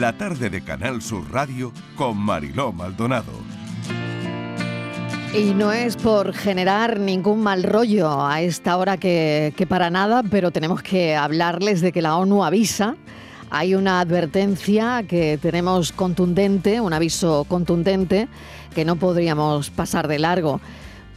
la tarde de Canal Sur Radio con Mariló Maldonado. Y no es por generar ningún mal rollo a esta hora que, que para nada, pero tenemos que hablarles de que la ONU avisa hay una advertencia que tenemos contundente, un aviso contundente que no podríamos pasar de largo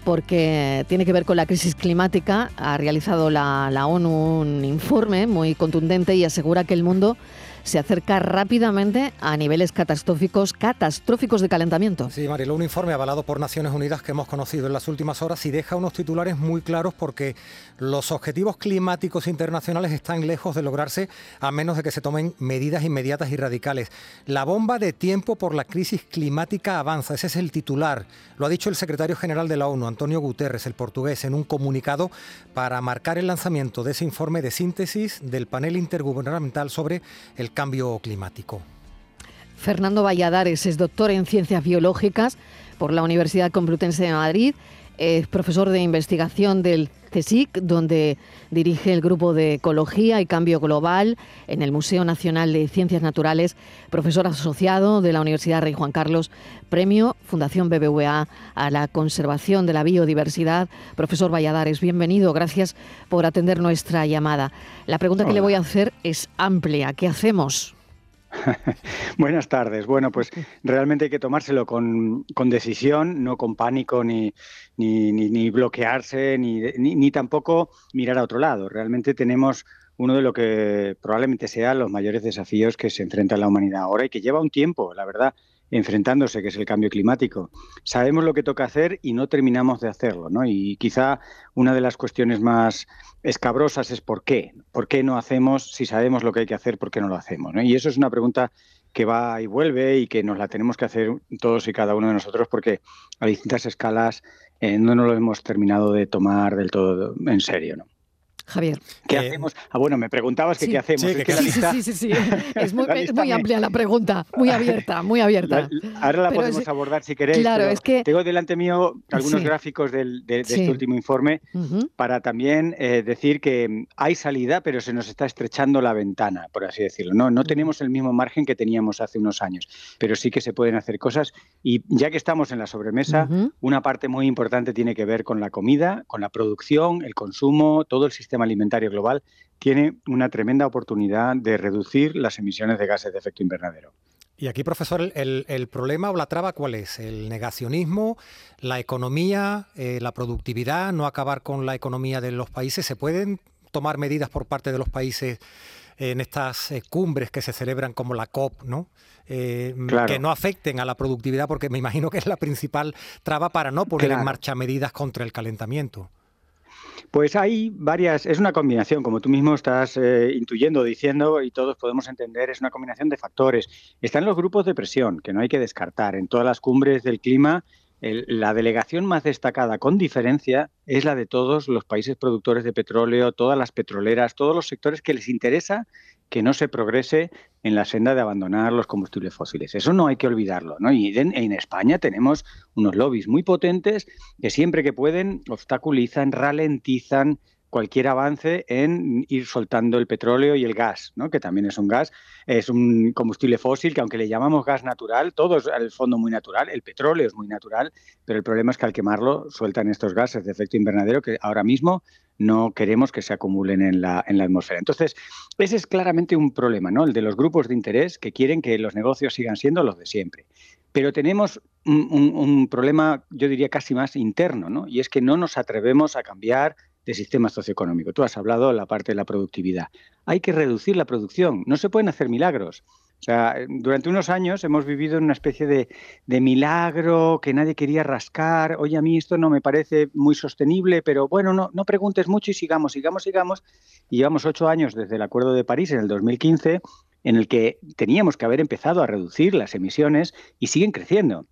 porque tiene que ver con la crisis climática. Ha realizado la, la ONU un informe muy contundente y asegura que el mundo se acerca rápidamente a niveles catastróficos, catastróficos de calentamiento. Sí, Marilo, un informe avalado por Naciones Unidas que hemos conocido en las últimas horas y deja unos titulares muy claros porque los objetivos climáticos internacionales están lejos de lograrse a menos de que se tomen medidas inmediatas y radicales. La bomba de tiempo por la crisis climática avanza, ese es el titular. Lo ha dicho el secretario general de la ONU, Antonio Guterres, el portugués, en un comunicado para marcar el lanzamiento de ese informe de síntesis del panel intergubernamental sobre el cambio climático. Fernando Valladares es doctor en ciencias biológicas por la Universidad Complutense de Madrid, es profesor de investigación del CSIC, donde dirige el grupo de Ecología y Cambio Global en el Museo Nacional de Ciencias Naturales, profesor asociado de la Universidad Rey Juan Carlos, premio Fundación BBVA a la conservación de la biodiversidad. Profesor Valladares, bienvenido, gracias por atender nuestra llamada. La pregunta que le voy a hacer es amplia. ¿Qué hacemos? Buenas tardes. Bueno, pues realmente hay que tomárselo con, decisión, no con pánico ni, ni, ni, bloquearse, ni, ni, tampoco mirar a otro lado. Realmente tenemos uno de lo que probablemente sea los mayores desafíos que se enfrenta la humanidad ahora y que lleva un tiempo, la verdad enfrentándose, que es el cambio climático. Sabemos lo que toca hacer y no terminamos de hacerlo, ¿no? Y quizá una de las cuestiones más escabrosas es por qué. ¿Por qué no hacemos, si sabemos lo que hay que hacer, por qué no lo hacemos? Y eso es una pregunta que va y vuelve y que nos la tenemos que hacer todos y cada uno de nosotros porque a distintas escalas eh, no nos lo hemos terminado de tomar del todo en serio, ¿no? Javier. ¿Qué eh, hacemos? Ah, bueno, me preguntabas que qué hacemos. Sí, sí, sí, sí, Es muy, amplia la pregunta, muy abierta, muy abierta. ahora la podemos abordar si queréis. Claro, es que... Tengo delante mío algunos gráficos de, este último informe para también eh, decir que hay salida, pero se nos está estrechando la ventana, por así decirlo. No, no tenemos el mismo margen que teníamos hace unos años, pero sí que se pueden hacer cosas. Y ya que estamos en la sobremesa, una parte muy importante tiene que ver con la comida, con la producción, el consumo, todo el sistema alimentario global tiene una tremenda oportunidad de reducir las emisiones de gases de efecto invernadero. Y aquí, profesor, el, problema o la traba, ¿cuál es? ¿El negacionismo, la economía, eh, la productividad, no acabar con la economía de los países? ¿Se pueden tomar medidas por parte de los países en estas eh, cumbres que se celebran como la COP, ¿no? Eh, que no afecten a la productividad, porque me imagino que es la principal traba para no poner en marcha medidas contra el calentamiento. Pues hay varias, es una combinación, como tú mismo estás eh, intuyendo, diciendo, y todos podemos entender, es una combinación de factores. Están los grupos de presión, que no hay que descartar. En todas las cumbres del clima, la delegación más destacada, con diferencia, es la de todos los países productores de petróleo, todas las petroleras, todos los sectores que les interesa que no se progrese en la senda de abandonar los combustibles fósiles. Eso no hay que olvidarlo. ¿no? Y en, en, España tenemos unos lobbies muy potentes que siempre que pueden obstaculizan, ralentizan cualquier avance en ir soltando el petróleo y el gas, ¿no? que también es un gas, es un combustible fósil que aunque le llamamos gas natural, todo es al fondo muy natural, el petróleo es muy natural, pero el problema es que al quemarlo sueltan estos gases de efecto invernadero que ahora mismo no queremos que se acumulen en la, atmósfera. Entonces, ese es claramente un problema, ¿no? El de los grupos de interés que quieren que los negocios sigan siendo los de siempre. Pero tenemos un, un problema, yo diría, casi más interno, ¿no? Y es que no nos atrevemos a cambiar de sistema socioeconómico. Tú has hablado de la parte de la productividad. Hay que reducir la producción, no se pueden hacer milagros. O sea, durante unos años hemos vivido en una especie de, milagro que nadie quería rascar. Oye, a mí esto no me parece muy sostenible, pero bueno, no, no preguntes mucho y sigamos, sigamos, sigamos. Y llevamos ocho años desde el Acuerdo de París en el 2015 en el que teníamos que haber empezado a reducir las emisiones y siguen creciendo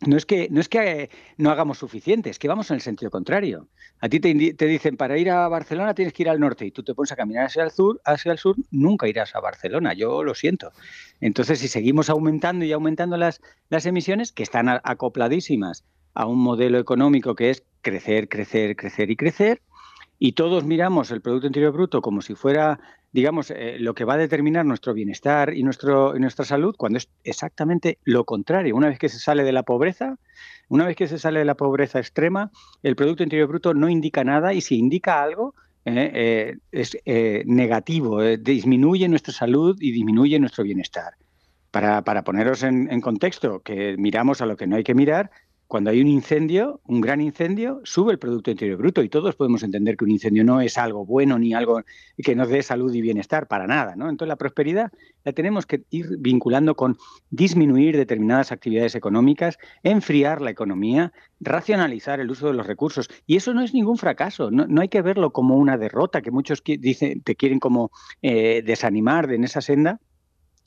no es que no es que no hagamos suficiente, es que vamos en el sentido contrario. A ti te, dicen para ir a Barcelona tienes que ir al norte y tú te pones a caminar hacia el sur, hacia el sur, nunca irás a Barcelona. Yo lo siento. Entonces, si seguimos aumentando y aumentando las, las emisiones que están acopladísimas a un modelo económico que es crecer, crecer, crecer y crecer, y todos miramos el Producto Interior Bruto como si fuera digamos, eh, lo que va a determinar nuestro bienestar y, nuestra salud cuando es exactamente lo contrario. Una vez que se sale de la pobreza, una vez que se sale de la pobreza extrema, el Producto Interior Bruto no indica nada y si indica algo, eh, es negativo, disminuye nuestra salud y disminuye nuestro bienestar. Para, poneros en, contexto, que miramos a lo que no hay que mirar, cuando hay un incendio, un gran incendio, sube el Producto Interior Bruto y todos podemos entender que un incendio no es algo bueno ni algo que nos dé salud y bienestar, para nada. ¿no? Entonces la prosperidad la tenemos que ir vinculando con disminuir determinadas actividades económicas, enfriar la economía, racionalizar el uso de los recursos. Y eso no es ningún fracaso, no, hay que verlo como una derrota que muchos dicen, te quieren como eh, desanimar de en esa senda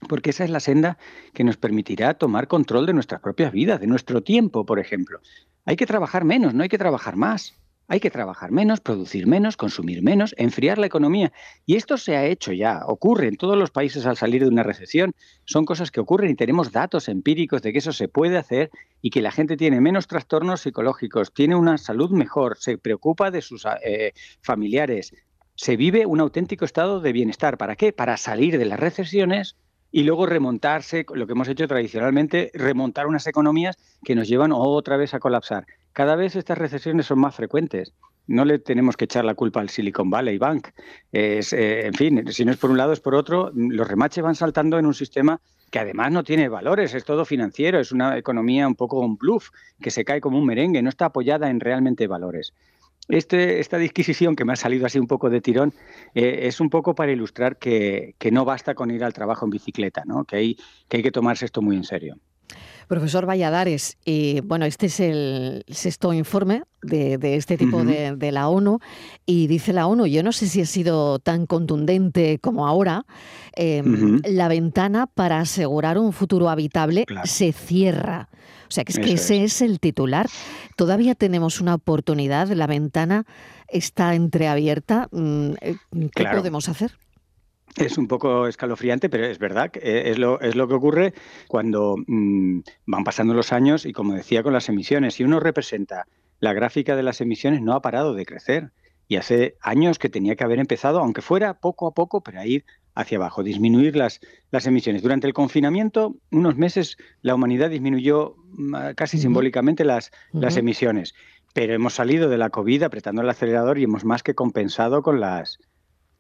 porque esa es la senda que nos permitirá tomar control de nuestras propias vidas, de nuestro tiempo, por ejemplo. Hay que trabajar menos, no hay que trabajar más. Hay que trabajar menos, producir menos, consumir menos, enfriar la economía. Y esto se ha hecho ya, ocurre en todos los países al salir de una recesión. Son cosas que ocurren y tenemos datos empíricos de que eso se puede hacer y que la gente tiene menos trastornos psicológicos, tiene una salud mejor, se preocupa de sus eh, familiares, se vive un auténtico estado de bienestar. ¿Para qué? Para salir de las recesiones y luego remontarse, lo que hemos hecho tradicionalmente, remontar unas economías que nos llevan otra vez a colapsar. Cada vez estas recesiones son más frecuentes. No le tenemos que echar la culpa al Silicon Valley Bank. Es, eh, en fin, si no es por un lado es por otro, los remaches van saltando en un sistema que además no tiene valores, es todo financiero, es una economía un poco un bluff, que se cae como un merengue, no está apoyada en realmente valores. Este, esta disquisición que me ha salido así un poco de tirón eh, es un poco para ilustrar que, no basta con ir al trabajo en bicicleta, ¿no? que, hay, que hay que tomarse esto muy en serio. Profesor Valladares, y bueno, este es el sexto informe de, este tipo de, la ONU y dice la ONU, yo no sé si ha sido tan contundente como ahora, em, la ventana para asegurar un futuro habitable se cierra. O sea, que es que ese es. el titular. Todavía tenemos una oportunidad, la ventana está entreabierta. Mm, eh, ¿Qué podemos hacer? Es un poco escalofriante, pero es verdad, que eh, es lo, es lo que ocurre cuando mm, van pasando los años y, como decía, con las emisiones. Si uno representa la gráfica de las emisiones, no ha parado de crecer. Y hace años que tenía que haber empezado, aunque fuera poco a poco, pero a ir hacia abajo, disminuir las, las emisiones. Durante el confinamiento, unos meses, la humanidad disminuyó mm, casi simbólicamente las, las emisiones, pero hemos salido de la COVID apretando el acelerador y hemos más que compensado con las,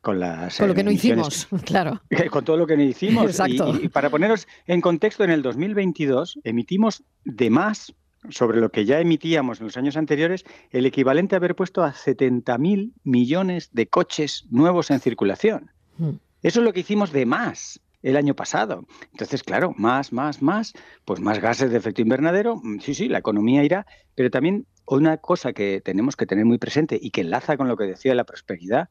con las con lo que no hicimos, claro. Con todo lo que no hicimos. Exacto. Y, para poneros en contexto, en el 2022 emitimos de más sobre lo que ya emitíamos en los años anteriores, el equivalente a haber puesto a 70.000 millones de coches nuevos en circulación. Mm. Eso es lo que hicimos de más el año pasado. Entonces, claro, más, más, más, pues más gases de efecto invernadero, mm, sí, sí, la economía irá, pero también una cosa que tenemos que tener muy presente y que enlaza con lo que decía la prosperidad,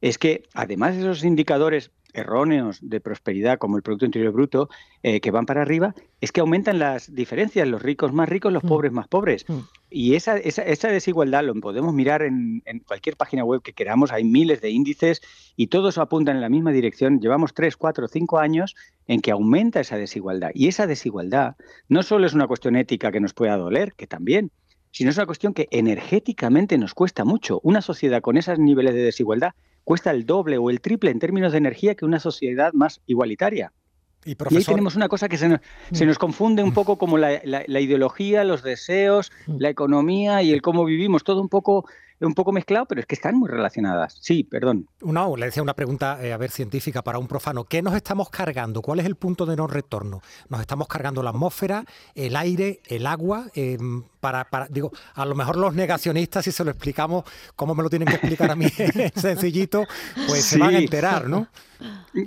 es que además de esos indicadores erróneos de prosperidad como el Producto Interior Bruto eh, que van para arriba, es que aumentan las diferencias, los ricos más ricos, los mm. pobres más pobres. Mm. Y esa, esa, desigualdad lo podemos mirar en, cualquier página web que queramos, hay miles de índices y todos apuntan en la misma dirección. Llevamos tres, cuatro, cinco años en que aumenta esa desigualdad. Y esa desigualdad no solo es una cuestión ética que nos pueda doler, que también, sino es una cuestión que energéticamente nos cuesta mucho. Una sociedad con esos niveles de desigualdad cuesta el doble o el triple en términos de energía que una sociedad más igualitaria. Y, ahí tenemos una cosa que se nos, se nos confunde un poco como la, la, ideología, los deseos, mm. la economía y el cómo vivimos, todo un poco un poco mezclado, pero es que están muy relacionadas. Sí, perdón. Una, le decía una pregunta, eh, a ver, científica para un profano. ¿Qué nos estamos cargando? ¿Cuál es el punto de no retorno? ¿Nos estamos cargando la atmósfera, el aire, el agua? Em, para, para, digo, a lo mejor los negacionistas, si se lo explicamos, como me lo tienen que explicar a mí sencillito, pues se van a enterar, ¿no?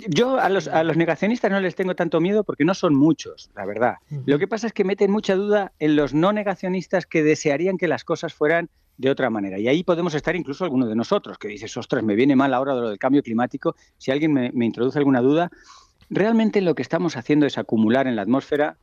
Yo a los, a los, negacionistas no les tengo tanto miedo porque no son muchos, la verdad. Lo que pasa es que meten mucha duda en los no negacionistas que desearían que las cosas fueran de otra manera. Y ahí podemos estar incluso alguno de nosotros, que dices, ostras, me viene mal ahora lo del cambio climático. Si alguien me, introduce alguna duda, realmente lo que estamos haciendo es acumular en la atmósfera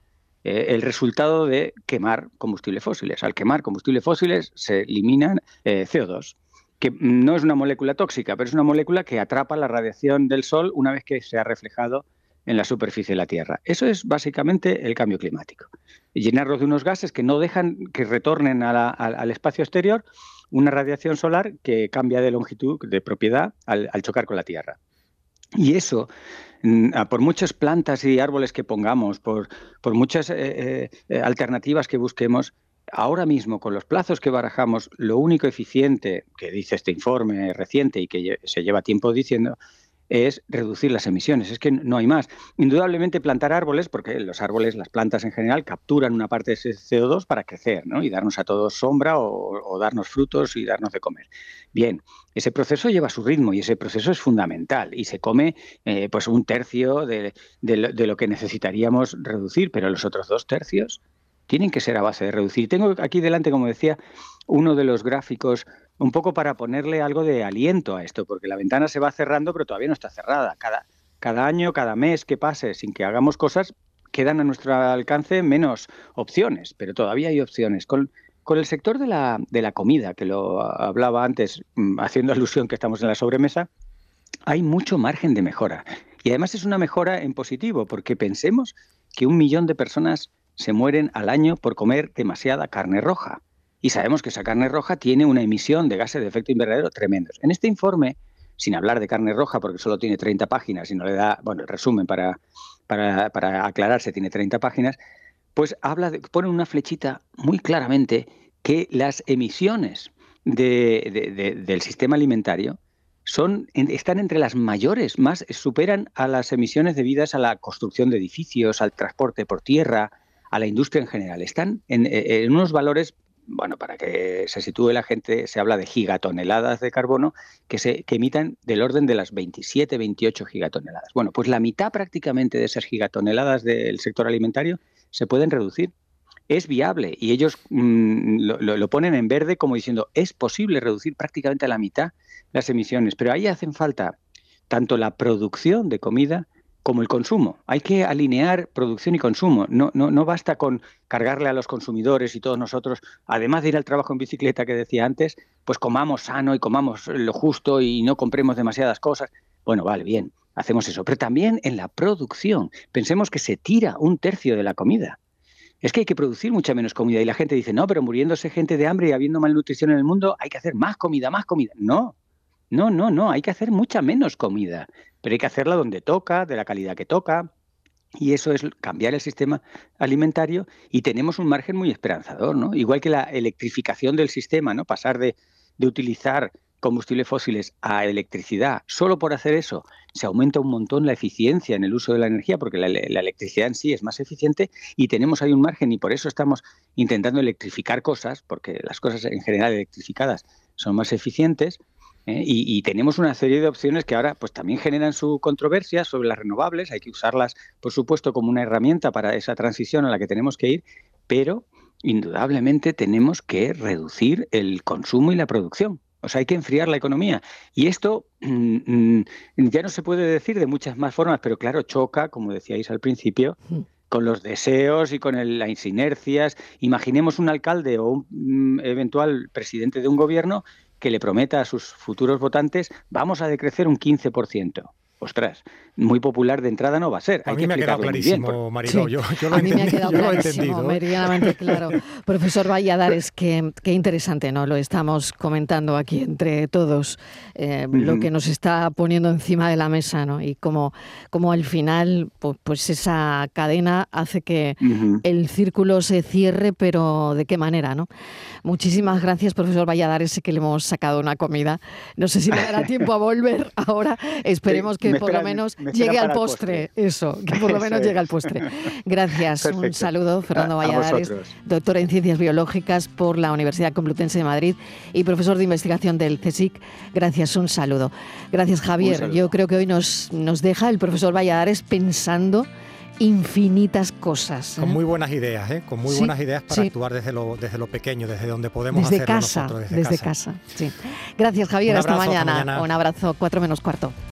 eh, el resultado de quemar combustibles fósiles. Al quemar combustibles fósiles se eliminan eh, CO2 que no es una molécula tóxica, pero es una molécula que atrapa la radiación del Sol una vez que se ha reflejado en la superficie de la Tierra. Eso es básicamente el cambio climático. Llenarlos de unos gases que no dejan que retornen al espacio exterior una radiación solar que cambia de longitud, de propiedad, al, chocar con la Tierra. Y eso, mm, por muchas plantas y árboles que pongamos, por, por muchas eh, eh, alternativas que busquemos, ahora mismo con los plazos que barajamos, lo único eficiente que dice este informe reciente y que se lleva tiempo diciendo es reducir las emisiones. Es que no hay más. Indudablemente plantar árboles, porque los árboles, las plantas en general, capturan una parte de ese CO2 para crecer ¿no? y darnos a todos sombra o, darnos frutos y darnos de comer. Bien, ese proceso lleva su ritmo y ese proceso es fundamental y se come eh, pues un tercio de, de lo que necesitaríamos reducir, pero los otros dos tercios tienen que ser a base de reducir. Tengo aquí delante, como decía, uno de los gráficos un poco para ponerle algo de aliento a esto, porque la ventana se va cerrando, pero todavía no está cerrada. Cada, cada año, cada mes que pase sin que hagamos cosas, quedan a nuestro alcance menos opciones, pero todavía hay opciones. Con, con el sector de la, de la comida, que lo hablaba antes, mm, haciendo alusión que estamos en la sobremesa, hay mucho margen de mejora. Y además es una mejora en positivo, porque pensemos que un millón de personas se mueren al año por comer demasiada carne roja y sabemos que esa carne roja tiene una emisión de gases de efecto invernadero tremendos. En este informe, sin hablar de carne roja porque solo tiene 30 páginas y no le da, bueno, el resumen para, para, aclararse tiene 30 páginas, pues habla de, pone una flechita muy claramente que las emisiones del sistema alimentario son, están entre las mayores, más superan a las emisiones debidas a la construcción de edificios, al transporte por tierra, a la industria en general. Están en, en unos valores bueno, para que se sitúe la gente, se habla de gigatoneladas de carbono que se que emitan del orden de las 27, 28 gigatoneladas. Bueno, pues la mitad prácticamente de esas gigatoneladas del sector alimentario se pueden reducir. Es viable y ellos mm, lo, lo, ponen en verde como diciendo es posible reducir prácticamente a la mitad las emisiones, pero ahí hacen falta tanto la producción de comida como el consumo. Hay que alinear producción y consumo. No, no, no basta con cargarle a los consumidores y todos nosotros, además de ir al trabajo en bicicleta que decía antes, pues comamos sano y comamos lo justo y no compremos demasiadas cosas. Bueno, vale, bien, hacemos eso. Pero también en la producción. Pensemos que se tira un tercio de la comida. Es que hay que producir mucha menos comida y la gente dice, no, pero muriéndose gente de hambre y habiendo malnutrición en el mundo, hay que hacer más comida, más comida. No, no, no, no, hay que hacer mucha menos comida pero hay que hacerla donde toca, de la calidad que toca. Y eso es cambiar el sistema alimentario y tenemos un margen muy esperanzador, ¿no? Igual que la electrificación del sistema, ¿no? Pasar de, utilizar combustibles fósiles a electricidad. Solo por hacer eso se aumenta un montón la eficiencia en el uso de la energía, porque la, la, electricidad en sí es más eficiente y tenemos ahí un margen y por eso estamos intentando electrificar cosas, porque las cosas en general electrificadas son más eficientes ¿eh? Y, tenemos una serie de opciones que ahora pues también generan su controversia sobre las renovables. Hay que usarlas, por supuesto, como una herramienta para esa transición a la que tenemos que ir, pero indudablemente tenemos que reducir el consumo y la producción. O sea, hay que enfriar la economía. Y esto mm, mm, ya no se puede decir de muchas más formas, pero claro, choca, como decíais al principio, mm. con los deseos y con las inercias. Imaginemos un alcalde o un eventual presidente de un gobierno que le prometa a sus futuros votantes vamos a decrecer un 15% ostras, muy popular de entrada no va a ser. a mí me ha quedado clarísimo, Mariló. Yo, lo a mí me ha quedado clarísimo, meridianamente claro. Profesor Valladares, qué, qué, interesante, ¿no? Lo estamos comentando aquí entre todos, eh, lo que nos está poniendo encima de la mesa, ¿no? Y como, como al final, pues, esa cadena hace que el círculo se cierre, pero ¿de qué manera, no? Muchísimas gracias, profesor Valladares, sé que le hemos sacado una comida. No sé si me dará tiempo a volver ahora. Esperemos que que por lo menos llegue al postre. Eso, que por lo menos llegue al postre. Gracias. Un saludo, Fernando Valladares, doctor en Ciencias Biológicas por la Universidad Complutense de Madrid y profesor de investigación del CSIC. Gracias, un saludo. Gracias, Javier. Yo creo que hoy nos, nos deja el profesor Valladares pensando infinitas cosas. Con ¿eh? muy buenas ideas, ¿eh? con muy buenas ideas para actuar desde lo, desde lo pequeño, desde donde podemos desde hacerlo casa, nosotros, desde, casa. Sí. Gracias, Javier. hasta mañana. hasta mañana. Un abrazo, cuatro menos cuarto.